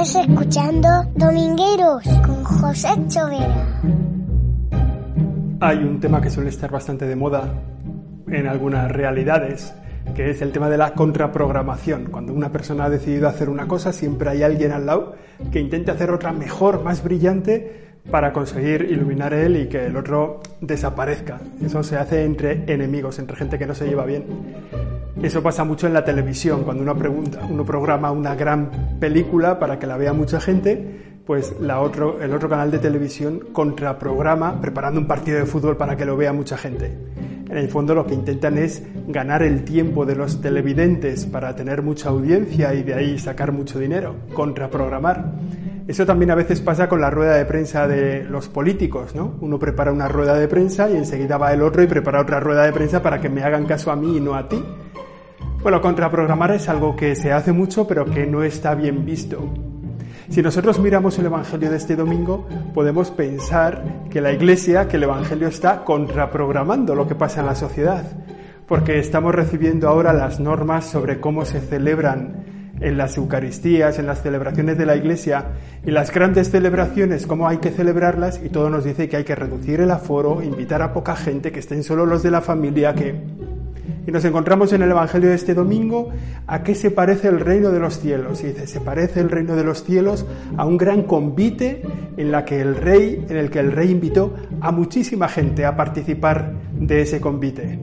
Estás escuchando Domingueros con José Chovera. Hay un tema que suele estar bastante de moda en algunas realidades, que es el tema de la contraprogramación. Cuando una persona ha decidido hacer una cosa, siempre hay alguien al lado que intente hacer otra mejor, más brillante, para conseguir iluminar él y que el otro desaparezca. Eso se hace entre enemigos, entre gente que no se lleva bien. Eso pasa mucho en la televisión, cuando uno, pregunta, uno programa una gran película para que la vea mucha gente, pues la otro, el otro canal de televisión contraprograma preparando un partido de fútbol para que lo vea mucha gente. En el fondo lo que intentan es ganar el tiempo de los televidentes para tener mucha audiencia y de ahí sacar mucho dinero, contraprogramar. Eso también a veces pasa con la rueda de prensa de los políticos, ¿no? Uno prepara una rueda de prensa y enseguida va el otro y prepara otra rueda de prensa para que me hagan caso a mí y no a ti. Bueno, contraprogramar es algo que se hace mucho pero que no está bien visto. Si nosotros miramos el Evangelio de este domingo, podemos pensar que la Iglesia, que el Evangelio está contraprogramando lo que pasa en la sociedad, porque estamos recibiendo ahora las normas sobre cómo se celebran en las Eucaristías, en las celebraciones de la Iglesia y las grandes celebraciones, cómo hay que celebrarlas y todo nos dice que hay que reducir el aforo, invitar a poca gente, que estén solo los de la familia, que y nos encontramos en el Evangelio de este domingo a qué se parece el reino de los cielos. Y dice, se parece el reino de los cielos a un gran convite en la en el que el rey invitó a muchísima gente a participar de ese convite.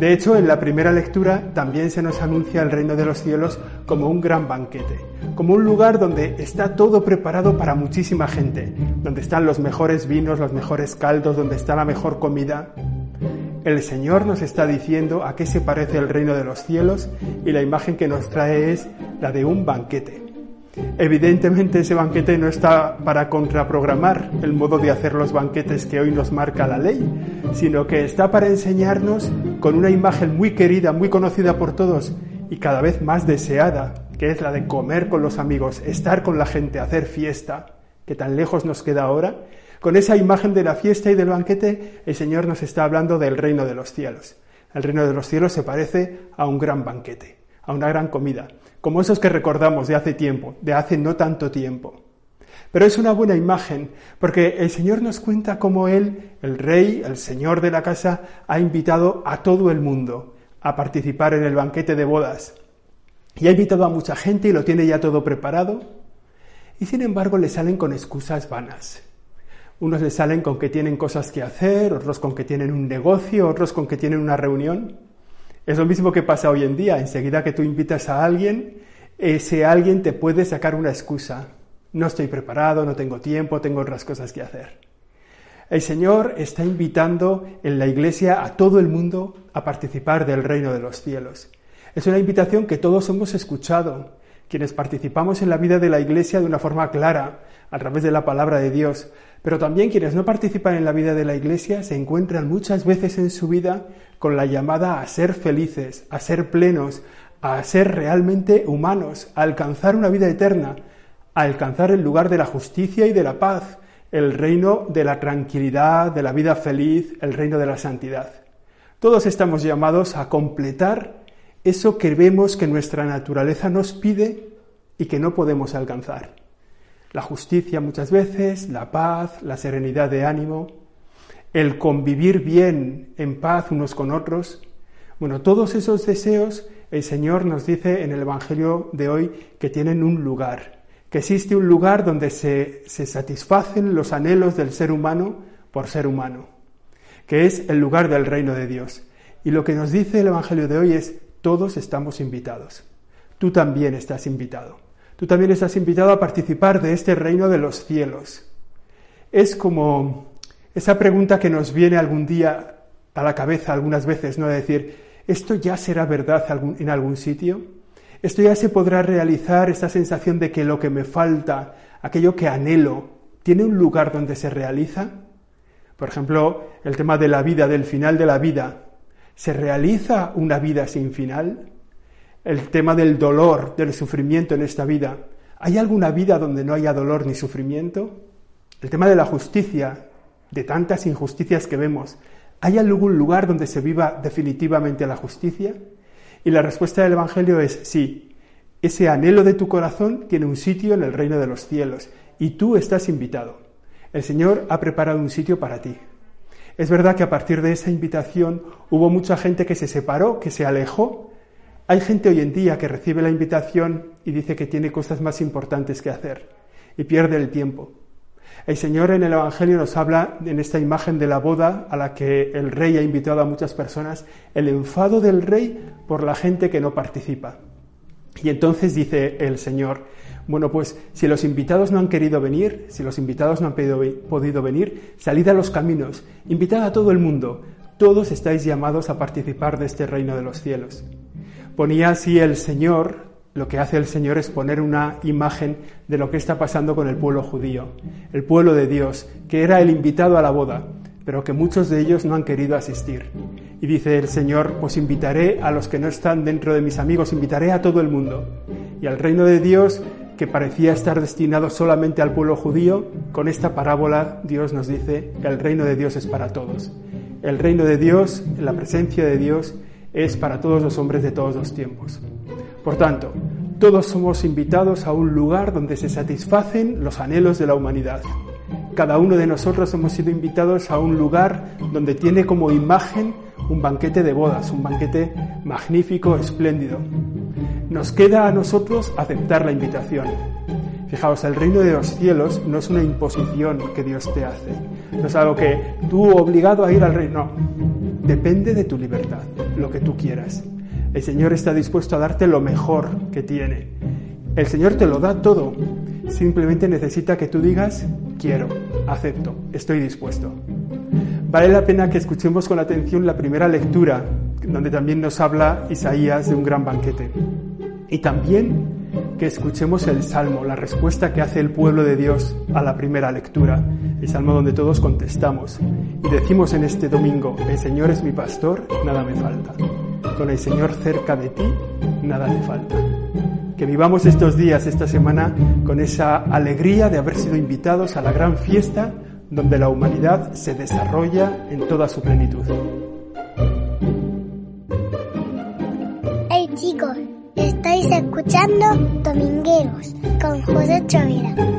De hecho, en la primera lectura también se nos anuncia el reino de los cielos como un gran banquete, como un lugar donde está todo preparado para muchísima gente, donde están los mejores vinos, los mejores caldos, donde está la mejor comida, el Señor nos está diciendo a qué se parece el reino de los cielos y la imagen que nos trae es la de un banquete. Evidentemente ese banquete no está para contraprogramar el modo de hacer los banquetes que hoy nos marca la ley, sino que está para enseñarnos con una imagen muy querida, muy conocida por todos y cada vez más deseada, que es la de comer con los amigos, estar con la gente, hacer fiesta, que tan lejos nos queda ahora, con esa imagen de la fiesta y del banquete, el Señor nos está hablando del reino de los cielos. El reino de los cielos se parece a un gran banquete, a una gran comida, como esos que recordamos de hace tiempo, de hace no tanto tiempo. Pero es una buena imagen, porque el Señor nos cuenta cómo Él, el Rey, el Señor de la casa, ha invitado a todo el mundo a participar en el banquete de bodas. Y ha invitado a mucha gente y lo tiene ya todo preparado. Y sin embargo le salen con excusas vanas. Unos le salen con que tienen cosas que hacer, otros con que tienen un negocio, otros con que tienen una reunión. Es lo mismo que pasa hoy en día. Enseguida que tú invitas a alguien, ese alguien te puede sacar una excusa. No estoy preparado, no tengo tiempo, tengo otras cosas que hacer. El Señor está invitando en la iglesia a todo el mundo a participar del reino de los cielos. Es una invitación que todos hemos escuchado, quienes participamos en la vida de la iglesia de una forma clara, a través de la palabra de Dios, pero también quienes no participan en la vida de la Iglesia se encuentran muchas veces en su vida con la llamada a ser felices, a ser plenos, a ser realmente humanos, a alcanzar una vida eterna, a alcanzar el lugar de la justicia y de la paz, el reino de la tranquilidad, de la vida feliz, el reino de la santidad. Todos estamos llamados a completar eso que vemos que nuestra naturaleza nos pide y que no podemos alcanzar la justicia muchas veces, la paz, la serenidad de ánimo, el convivir bien en paz unos con otros. Bueno, todos esos deseos el Señor nos dice en el Evangelio de hoy que tienen un lugar, que existe un lugar donde se, se satisfacen los anhelos del ser humano por ser humano, que es el lugar del reino de Dios. Y lo que nos dice el Evangelio de hoy es, todos estamos invitados. Tú también estás invitado. Tú también estás invitado a participar de este reino de los cielos. Es como esa pregunta que nos viene algún día a la cabeza algunas veces, ¿no? De decir, ¿esto ya será verdad en algún sitio? ¿Esto ya se podrá realizar esta sensación de que lo que me falta, aquello que anhelo, tiene un lugar donde se realiza? Por ejemplo, el tema de la vida, del final de la vida. ¿Se realiza una vida sin final? El tema del dolor, del sufrimiento en esta vida. ¿Hay alguna vida donde no haya dolor ni sufrimiento? El tema de la justicia, de tantas injusticias que vemos. ¿Hay algún lugar donde se viva definitivamente la justicia? Y la respuesta del Evangelio es sí. Ese anhelo de tu corazón tiene un sitio en el reino de los cielos y tú estás invitado. El Señor ha preparado un sitio para ti. Es verdad que a partir de esa invitación hubo mucha gente que se separó, que se alejó. Hay gente hoy en día que recibe la invitación y dice que tiene cosas más importantes que hacer y pierde el tiempo. El Señor en el Evangelio nos habla en esta imagen de la boda a la que el rey ha invitado a muchas personas, el enfado del rey por la gente que no participa. Y entonces dice el Señor, bueno, pues si los invitados no han querido venir, si los invitados no han podido venir, salid a los caminos, invitad a todo el mundo, todos estáis llamados a participar de este reino de los cielos. Ponía así el Señor, lo que hace el Señor es poner una imagen de lo que está pasando con el pueblo judío, el pueblo de Dios, que era el invitado a la boda, pero que muchos de ellos no han querido asistir. Y dice el Señor, pues invitaré a los que no están dentro de mis amigos, invitaré a todo el mundo. Y al reino de Dios que parecía estar destinado solamente al pueblo judío, con esta parábola Dios nos dice que el reino de Dios es para todos. El reino de Dios, la presencia de Dios, es para todos los hombres de todos los tiempos. Por tanto, todos somos invitados a un lugar donde se satisfacen los anhelos de la humanidad. Cada uno de nosotros hemos sido invitados a un lugar donde tiene como imagen un banquete de bodas, un banquete magnífico, espléndido, nos queda a nosotros aceptar la invitación. Fijaos, el reino de los cielos no es una imposición que Dios te hace. No es algo que tú obligado a ir al reino. No. Depende de tu libertad, lo que tú quieras. El Señor está dispuesto a darte lo mejor que tiene. El Señor te lo da todo. Simplemente necesita que tú digas, quiero, acepto, estoy dispuesto. Vale la pena que escuchemos con atención la primera lectura, donde también nos habla Isaías de un gran banquete. Y también que escuchemos el Salmo, la respuesta que hace el pueblo de Dios a la primera lectura, el Salmo donde todos contestamos y decimos en este domingo, el Señor es mi pastor, nada me falta. Con el Señor cerca de ti, nada te falta. Que vivamos estos días, esta semana, con esa alegría de haber sido invitados a la gran fiesta donde la humanidad se desarrolla en toda su plenitud. Estáis escuchando Domingueros con José Chavira.